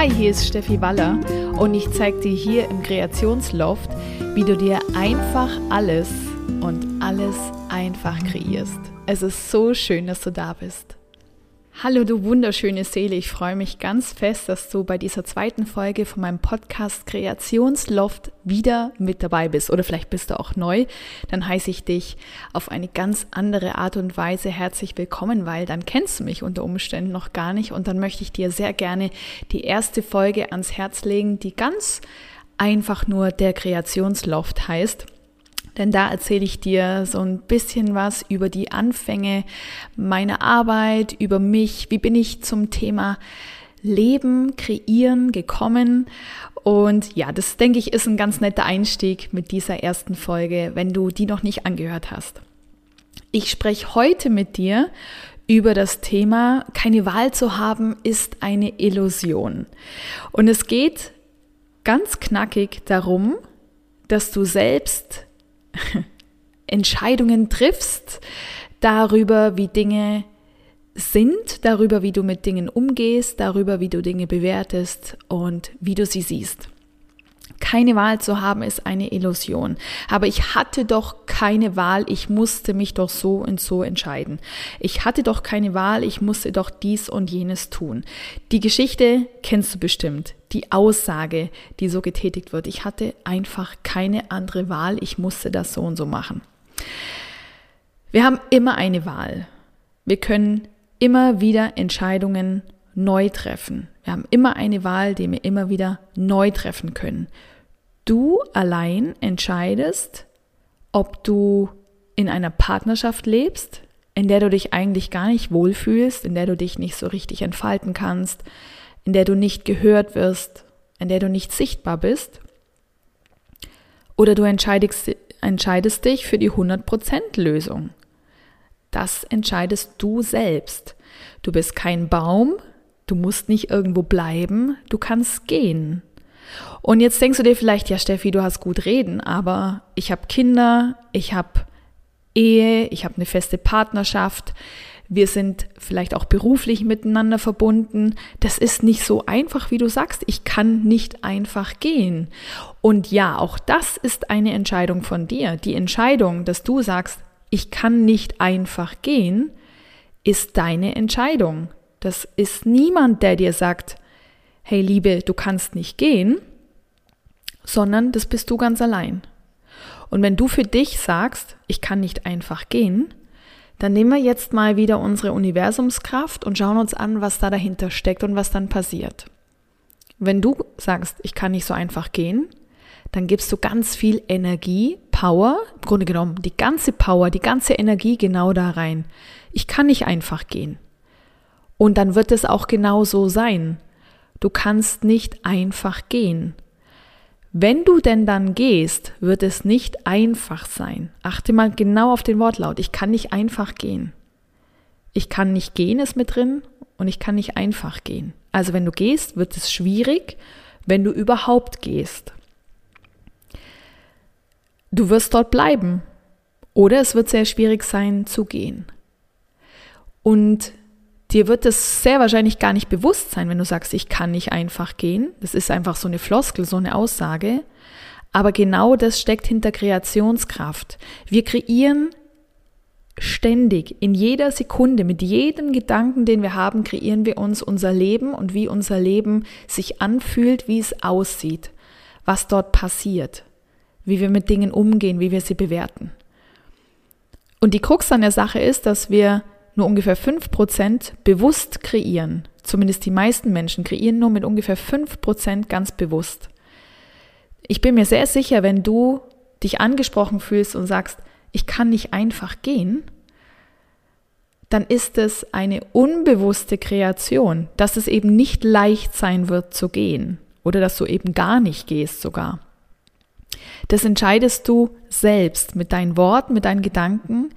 Hi, hier ist Steffi Waller und ich zeige dir hier im Kreationsloft, wie du dir einfach alles und alles einfach kreierst. Es ist so schön, dass du da bist. Hallo du wunderschöne Seele, ich freue mich ganz fest, dass du bei dieser zweiten Folge von meinem Podcast Kreationsloft wieder mit dabei bist. Oder vielleicht bist du auch neu, dann heiße ich dich auf eine ganz andere Art und Weise herzlich willkommen, weil dann kennst du mich unter Umständen noch gar nicht. Und dann möchte ich dir sehr gerne die erste Folge ans Herz legen, die ganz einfach nur der Kreationsloft heißt. Denn da erzähle ich dir so ein bisschen was über die Anfänge meiner Arbeit, über mich, wie bin ich zum Thema Leben, Kreieren gekommen. Und ja, das denke ich ist ein ganz netter Einstieg mit dieser ersten Folge, wenn du die noch nicht angehört hast. Ich spreche heute mit dir über das Thema, keine Wahl zu haben, ist eine Illusion. Und es geht ganz knackig darum, dass du selbst Entscheidungen triffst darüber, wie Dinge sind, darüber, wie du mit Dingen umgehst, darüber, wie du Dinge bewertest und wie du sie siehst. Keine Wahl zu haben ist eine Illusion. Aber ich hatte doch keine Wahl, ich musste mich doch so und so entscheiden. Ich hatte doch keine Wahl, ich musste doch dies und jenes tun. Die Geschichte kennst du bestimmt. Die Aussage, die so getätigt wird. Ich hatte einfach keine andere Wahl, ich musste das so und so machen. Wir haben immer eine Wahl. Wir können immer wieder Entscheidungen neu treffen. Wir haben immer eine Wahl, die wir immer wieder neu treffen können. Du allein entscheidest, ob du in einer Partnerschaft lebst, in der du dich eigentlich gar nicht wohlfühlst, in der du dich nicht so richtig entfalten kannst, in der du nicht gehört wirst, in der du nicht sichtbar bist. Oder du entscheidest, entscheidest dich für die 100% Lösung. Das entscheidest du selbst. Du bist kein Baum, du musst nicht irgendwo bleiben, du kannst gehen. Und jetzt denkst du dir vielleicht, ja Steffi, du hast gut reden, aber ich habe Kinder, ich habe Ehe, ich habe eine feste Partnerschaft, wir sind vielleicht auch beruflich miteinander verbunden. Das ist nicht so einfach, wie du sagst. Ich kann nicht einfach gehen. Und ja, auch das ist eine Entscheidung von dir. Die Entscheidung, dass du sagst, ich kann nicht einfach gehen, ist deine Entscheidung. Das ist niemand, der dir sagt, hey Liebe, du kannst nicht gehen, sondern das bist du ganz allein. Und wenn du für dich sagst, ich kann nicht einfach gehen, dann nehmen wir jetzt mal wieder unsere Universumskraft und schauen uns an, was da dahinter steckt und was dann passiert. Wenn du sagst, ich kann nicht so einfach gehen, dann gibst du ganz viel Energie, Power, im Grunde genommen die ganze Power, die ganze Energie genau da rein. Ich kann nicht einfach gehen. Und dann wird es auch genau so sein. Du kannst nicht einfach gehen. Wenn du denn dann gehst, wird es nicht einfach sein. Achte mal genau auf den Wortlaut. Ich kann nicht einfach gehen. Ich kann nicht gehen ist mit drin und ich kann nicht einfach gehen. Also wenn du gehst, wird es schwierig, wenn du überhaupt gehst. Du wirst dort bleiben oder es wird sehr schwierig sein zu gehen. Und Dir wird es sehr wahrscheinlich gar nicht bewusst sein, wenn du sagst, ich kann nicht einfach gehen. Das ist einfach so eine Floskel, so eine Aussage. Aber genau das steckt hinter Kreationskraft. Wir kreieren ständig, in jeder Sekunde, mit jedem Gedanken, den wir haben, kreieren wir uns unser Leben und wie unser Leben sich anfühlt, wie es aussieht, was dort passiert, wie wir mit Dingen umgehen, wie wir sie bewerten. Und die Krux an der Sache ist, dass wir nur ungefähr 5% bewusst kreieren. Zumindest die meisten Menschen kreieren nur mit ungefähr 5% ganz bewusst. Ich bin mir sehr sicher, wenn du dich angesprochen fühlst und sagst, ich kann nicht einfach gehen, dann ist es eine unbewusste Kreation, dass es eben nicht leicht sein wird zu gehen oder dass du eben gar nicht gehst sogar. Das entscheidest du selbst mit deinen Worten, mit deinen Gedanken,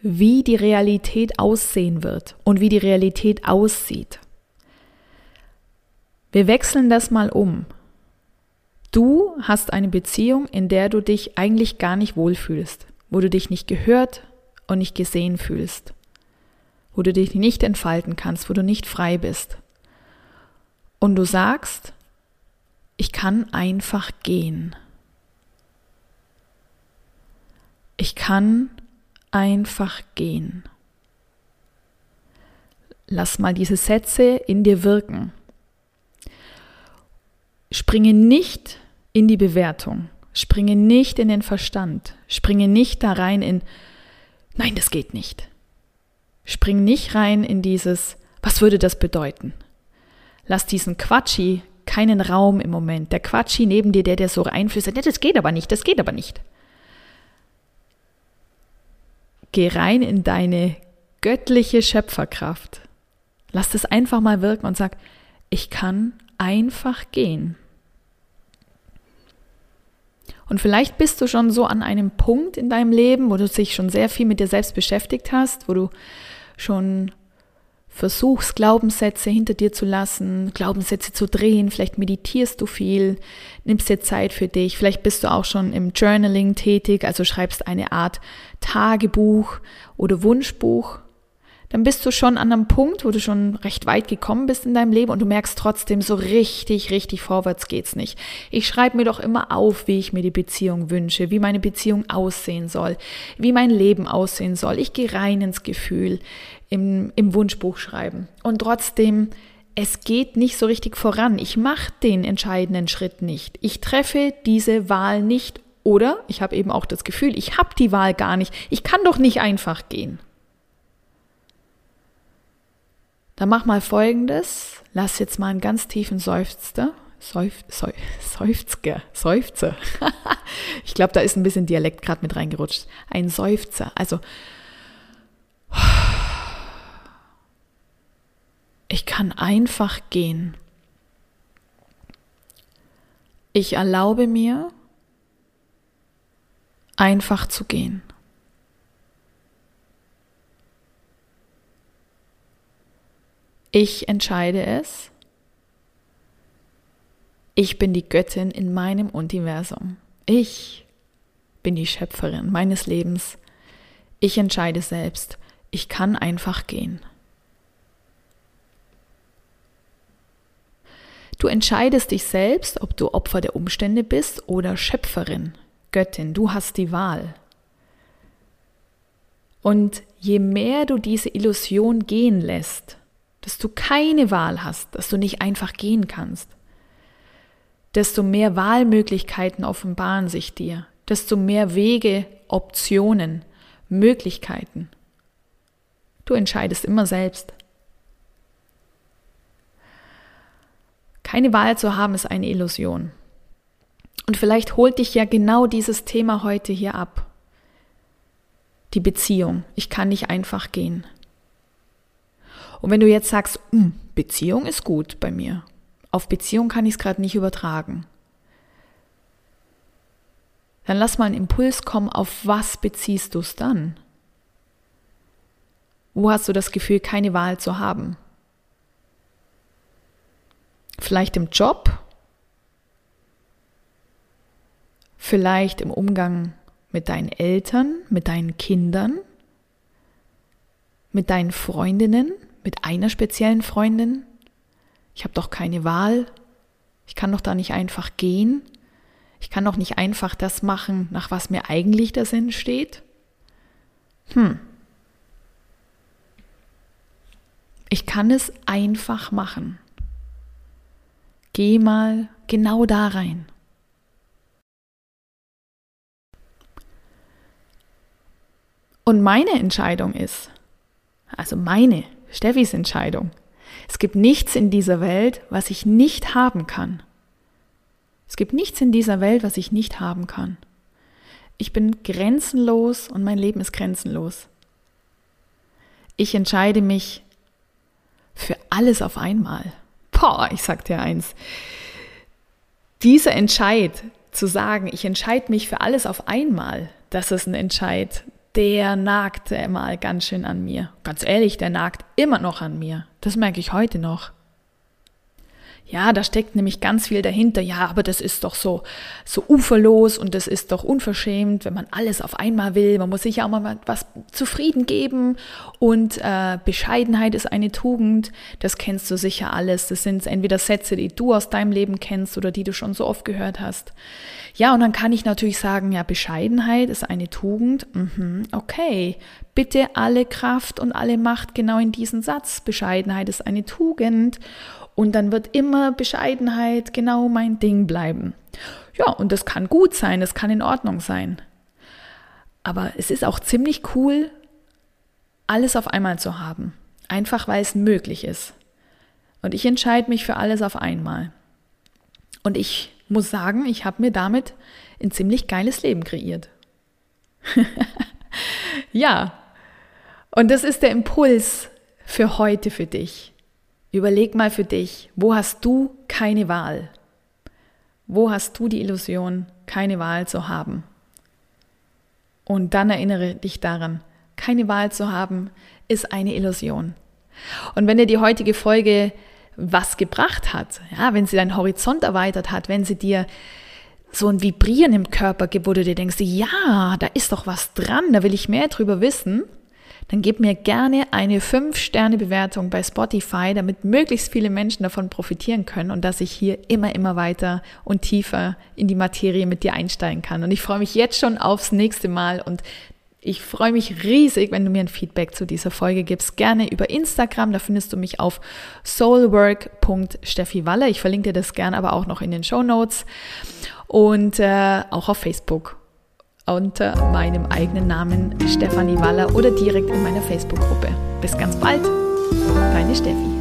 wie die Realität aussehen wird und wie die Realität aussieht. Wir wechseln das mal um. Du hast eine Beziehung, in der du dich eigentlich gar nicht wohlfühlst, wo du dich nicht gehört und nicht gesehen fühlst, wo du dich nicht entfalten kannst, wo du nicht frei bist. und du sagst, ich kann einfach gehen. Ich kann einfach gehen. Lass mal diese Sätze in dir wirken. Springe nicht in die Bewertung. Springe nicht in den Verstand. Springe nicht da rein in, nein, das geht nicht. Spring nicht rein in dieses, was würde das bedeuten? Lass diesen Quatschi keinen Raum im Moment. Der Quatschi neben dir, der dir so reinflüstert, ja, das geht aber nicht, das geht aber nicht. Geh rein in deine göttliche Schöpferkraft. Lass das einfach mal wirken und sag, ich kann einfach gehen. Und vielleicht bist du schon so an einem Punkt in deinem Leben, wo du dich schon sehr viel mit dir selbst beschäftigt hast, wo du schon versuchst, Glaubenssätze hinter dir zu lassen, Glaubenssätze zu drehen, vielleicht meditierst du viel, nimmst dir Zeit für dich, vielleicht bist du auch schon im Journaling tätig, also schreibst eine Art Tagebuch oder Wunschbuch dann bist du schon an einem Punkt, wo du schon recht weit gekommen bist in deinem Leben und du merkst trotzdem, so richtig, richtig vorwärts geht's nicht. Ich schreibe mir doch immer auf, wie ich mir die Beziehung wünsche, wie meine Beziehung aussehen soll, wie mein Leben aussehen soll. Ich gehe rein ins Gefühl im, im Wunschbuch schreiben. Und trotzdem, es geht nicht so richtig voran. Ich mache den entscheidenden Schritt nicht. Ich treffe diese Wahl nicht oder ich habe eben auch das Gefühl, ich habe die Wahl gar nicht. Ich kann doch nicht einfach gehen. Dann mach mal folgendes. Lass jetzt mal einen ganz tiefen Seufzer. Seuf, Seuf, Seufzer, Seufzer. ich glaube, da ist ein bisschen Dialekt gerade mit reingerutscht. Ein Seufzer. Also, ich kann einfach gehen. Ich erlaube mir, einfach zu gehen. Ich entscheide es. Ich bin die Göttin in meinem Universum. Ich bin die Schöpferin meines Lebens. Ich entscheide selbst. Ich kann einfach gehen. Du entscheidest dich selbst, ob du Opfer der Umstände bist oder Schöpferin, Göttin. Du hast die Wahl. Und je mehr du diese Illusion gehen lässt, dass du keine Wahl hast, dass du nicht einfach gehen kannst, desto mehr Wahlmöglichkeiten offenbaren sich dir, desto mehr Wege, Optionen, Möglichkeiten. Du entscheidest immer selbst. Keine Wahl zu haben ist eine Illusion. Und vielleicht holt dich ja genau dieses Thema heute hier ab. Die Beziehung. Ich kann nicht einfach gehen. Und wenn du jetzt sagst, hm, Beziehung ist gut bei mir, auf Beziehung kann ich es gerade nicht übertragen, dann lass mal einen Impuls kommen, auf was beziehst du es dann? Wo hast du das Gefühl, keine Wahl zu haben? Vielleicht im Job? Vielleicht im Umgang mit deinen Eltern, mit deinen Kindern, mit deinen Freundinnen? mit einer speziellen Freundin? Ich habe doch keine Wahl. Ich kann doch da nicht einfach gehen. Ich kann doch nicht einfach das machen, nach was mir eigentlich der Sinn steht. Hm. Ich kann es einfach machen. Geh mal genau da rein. Und meine Entscheidung ist, also meine Steffis Entscheidung. Es gibt nichts in dieser Welt, was ich nicht haben kann. Es gibt nichts in dieser Welt, was ich nicht haben kann. Ich bin grenzenlos und mein Leben ist grenzenlos. Ich entscheide mich für alles auf einmal. Boah, ich sag dir eins. Dieser Entscheid zu sagen, ich entscheide mich für alles auf einmal, das ist ein Entscheid, der nagte mal ganz schön an mir. Ganz ehrlich, der nagt immer noch an mir. Das merke ich heute noch. Ja, da steckt nämlich ganz viel dahinter. Ja, aber das ist doch so, so uferlos und das ist doch unverschämt, wenn man alles auf einmal will. Man muss sich ja auch mal was zufrieden geben und äh, Bescheidenheit ist eine Tugend. Das kennst du sicher alles. Das sind entweder Sätze, die du aus deinem Leben kennst oder die du schon so oft gehört hast. Ja, und dann kann ich natürlich sagen, ja, Bescheidenheit ist eine Tugend. Mhm, okay, bitte alle Kraft und alle Macht genau in diesen Satz. Bescheidenheit ist eine Tugend. Und dann wird immer Bescheidenheit genau mein Ding bleiben. Ja, und das kann gut sein, das kann in Ordnung sein. Aber es ist auch ziemlich cool, alles auf einmal zu haben. Einfach weil es möglich ist. Und ich entscheide mich für alles auf einmal. Und ich muss sagen, ich habe mir damit ein ziemlich geiles Leben kreiert. ja, und das ist der Impuls für heute für dich. Überleg mal für dich, wo hast du keine Wahl? Wo hast du die Illusion, keine Wahl zu haben? Und dann erinnere dich daran, keine Wahl zu haben, ist eine Illusion. Und wenn dir die heutige Folge was gebracht hat, ja, wenn sie deinen Horizont erweitert hat, wenn sie dir so ein Vibrieren im Körper gibt, wo du dir denkst, ja, da ist doch was dran, da will ich mehr drüber wissen, dann gib mir gerne eine 5-Sterne-Bewertung bei Spotify, damit möglichst viele Menschen davon profitieren können und dass ich hier immer, immer weiter und tiefer in die Materie mit dir einsteigen kann. Und ich freue mich jetzt schon aufs nächste Mal und ich freue mich riesig, wenn du mir ein Feedback zu dieser Folge gibst. Gerne über Instagram, da findest du mich auf soulwork.steffiwalle. Ich verlinke dir das gerne aber auch noch in den Show Notes und äh, auch auf Facebook unter meinem eigenen Namen Stefanie Waller oder direkt in meiner Facebook-Gruppe. Bis ganz bald, deine Steffi.